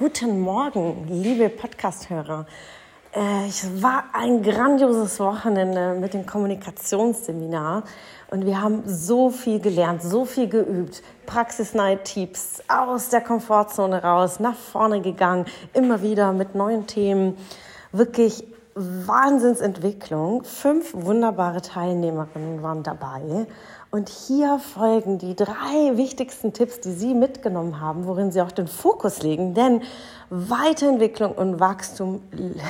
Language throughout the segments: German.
guten Morgen, liebe Podcasthörer. Äh, es war ein grandioses Wochenende mit dem Kommunikationsseminar und wir haben so viel gelernt, so viel geübt, praxisnahe Tipps aus der Komfortzone raus, nach vorne gegangen, immer wieder mit neuen Themen. Wirklich Wahnsinnsentwicklung. Fünf wunderbare Teilnehmerinnen waren dabei. Und hier folgen die drei wichtigsten Tipps, die Sie mitgenommen haben, worin Sie auch den Fokus legen. Denn Weiterentwicklung und Wachstum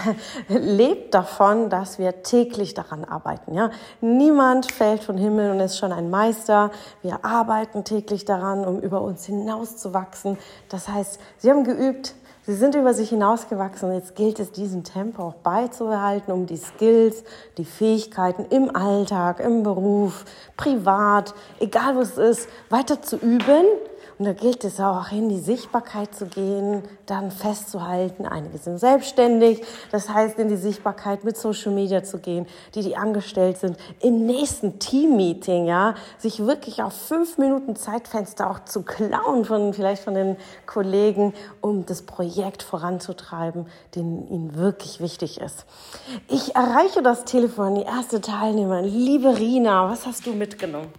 lebt davon, dass wir täglich daran arbeiten. Ja? Niemand fällt vom Himmel und ist schon ein Meister. Wir arbeiten täglich daran, um über uns hinaus zu wachsen. Das heißt, Sie haben geübt, Sie sind über sich hinausgewachsen. Jetzt gilt es, diesen Tempo auch beizubehalten, um die Skills, die Fähigkeiten im Alltag, im Beruf, privat, egal wo es ist, weiter zu üben und da gilt es auch, in die Sichtbarkeit zu gehen, dann festzuhalten. Einige sind selbstständig, das heißt, in die Sichtbarkeit mit Social Media zu gehen, die, die angestellt sind, im nächsten Team-Meeting, ja, sich wirklich auf fünf Minuten Zeitfenster auch zu klauen von, vielleicht von den Kollegen, um das Projekt voranzutreiben, den ihnen wirklich wichtig ist. Ich erreiche das Telefon, die erste Teilnehmerin. Liebe Rina, was hast du mitgenommen?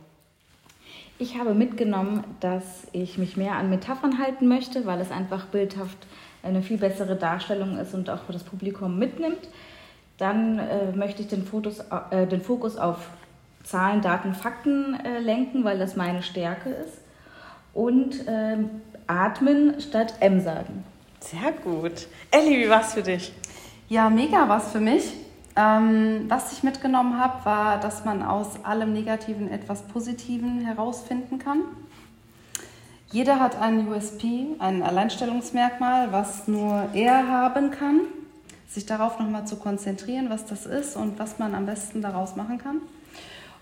Ich habe mitgenommen, dass ich mich mehr an Metaphern halten möchte, weil es einfach bildhaft eine viel bessere Darstellung ist und auch das Publikum mitnimmt. Dann äh, möchte ich den, Fotos, äh, den Fokus auf Zahlen, Daten, Fakten äh, lenken, weil das meine Stärke ist. Und ähm, atmen statt M sagen. Sehr gut. Elli, wie war es für dich? Ja, mega was für mich. Ähm, was ich mitgenommen habe, war, dass man aus allem Negativen etwas Positiven herausfinden kann. Jeder hat einen USP, ein Alleinstellungsmerkmal, was nur er haben kann. Sich darauf nochmal zu konzentrieren, was das ist und was man am besten daraus machen kann.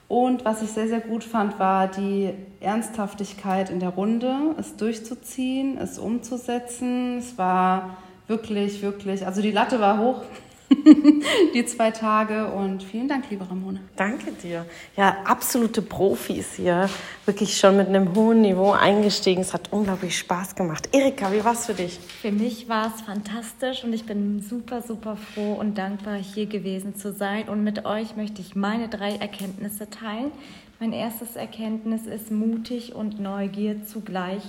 Und was ich sehr, sehr gut fand, war die Ernsthaftigkeit in der Runde, es durchzuziehen, es umzusetzen. Es war wirklich, wirklich, also die Latte war hoch. die zwei Tage. Und vielen Dank, liebe Ramona. Danke dir. Ja, absolute Profis hier. Wirklich schon mit einem hohen Niveau eingestiegen. Es hat unglaublich Spaß gemacht. Erika, wie war es für dich? Für mich war es fantastisch und ich bin super, super froh und dankbar, hier gewesen zu sein. Und mit euch möchte ich meine drei Erkenntnisse teilen. Mein erstes Erkenntnis ist mutig und Neugier zugleich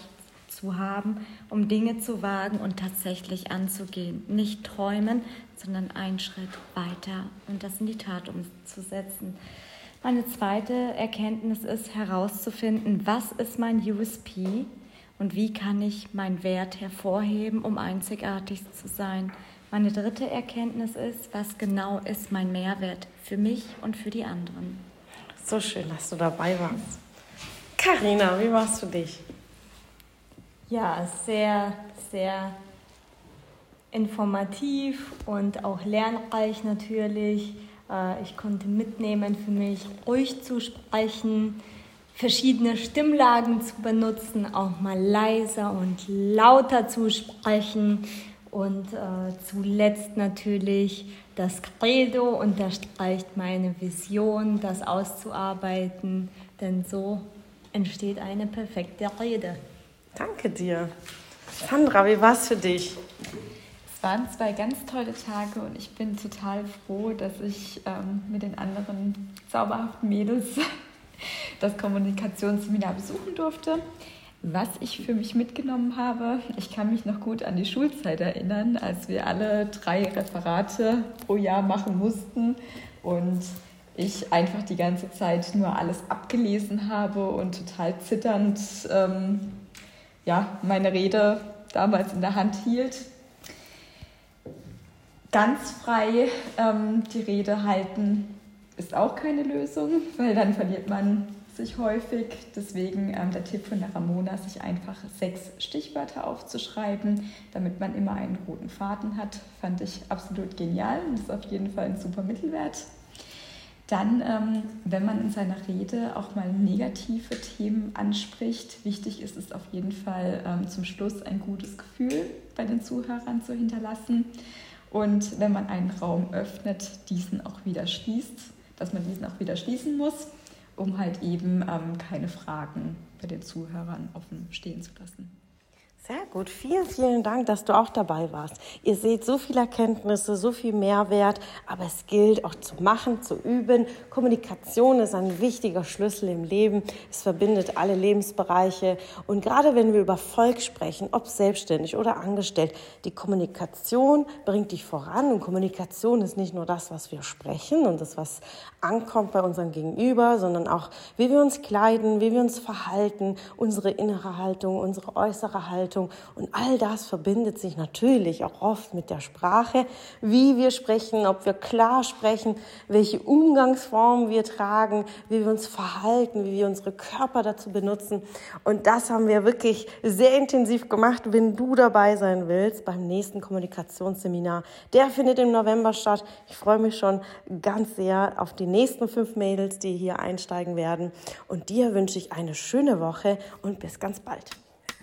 zu haben, um Dinge zu wagen und tatsächlich anzugehen. Nicht träumen, sondern einen Schritt weiter und das in die Tat umzusetzen. Meine zweite Erkenntnis ist herauszufinden, was ist mein USP und wie kann ich meinen Wert hervorheben, um einzigartig zu sein. Meine dritte Erkenntnis ist, was genau ist mein Mehrwert für mich und für die anderen. So schön, dass du dabei warst. Karina, wie es für dich? Ja, sehr, sehr informativ und auch lernreich natürlich. Äh, ich konnte mitnehmen für mich, ruhig zu sprechen, verschiedene Stimmlagen zu benutzen, auch mal leiser und lauter zu sprechen. Und äh, zuletzt natürlich das Credo unterstreicht meine Vision, das auszuarbeiten, denn so entsteht eine perfekte Rede. Danke dir. Sandra, wie war es für dich? Es waren zwei ganz tolle Tage und ich bin total froh, dass ich ähm, mit den anderen zauberhaften Mädels das Kommunikationsseminar besuchen durfte. Was ich für mich mitgenommen habe, ich kann mich noch gut an die Schulzeit erinnern, als wir alle drei Referate pro Jahr machen mussten und ich einfach die ganze Zeit nur alles abgelesen habe und total zitternd ähm, ja, meine Rede damals in der Hand hielt ganz frei ähm, die Rede halten ist auch keine Lösung, weil dann verliert man sich häufig. Deswegen ähm, der Tipp von der Ramona, sich einfach sechs Stichwörter aufzuschreiben, damit man immer einen roten Faden hat. Fand ich absolut genial und ist auf jeden Fall ein super Mittelwert. Dann, ähm, wenn man in seiner Rede auch mal negative Themen anspricht, wichtig ist es auf jeden Fall ähm, zum Schluss ein gutes Gefühl bei den Zuhörern zu hinterlassen. Und wenn man einen Raum öffnet, diesen auch wieder schließt, dass man diesen auch wieder schließen muss, um halt eben ähm, keine Fragen bei den Zuhörern offen stehen zu lassen. Sehr gut. Vielen, vielen Dank, dass du auch dabei warst. Ihr seht so viele Erkenntnisse, so viel Mehrwert, aber es gilt auch zu machen, zu üben. Kommunikation ist ein wichtiger Schlüssel im Leben. Es verbindet alle Lebensbereiche. Und gerade wenn wir über Volk sprechen, ob selbstständig oder angestellt, die Kommunikation bringt dich voran. Und Kommunikation ist nicht nur das, was wir sprechen und das, was ankommt bei unserem Gegenüber, sondern auch, wie wir uns kleiden, wie wir uns verhalten, unsere innere Haltung, unsere äußere Haltung Haltung. Und all das verbindet sich natürlich auch oft mit der Sprache, wie wir sprechen, ob wir klar sprechen, welche Umgangsformen wir tragen, wie wir uns verhalten, wie wir unsere Körper dazu benutzen. Und das haben wir wirklich sehr intensiv gemacht. Wenn du dabei sein willst beim nächsten Kommunikationsseminar, der findet im November statt. Ich freue mich schon ganz sehr auf die nächsten fünf Mädels, die hier einsteigen werden. Und dir wünsche ich eine schöne Woche und bis ganz bald.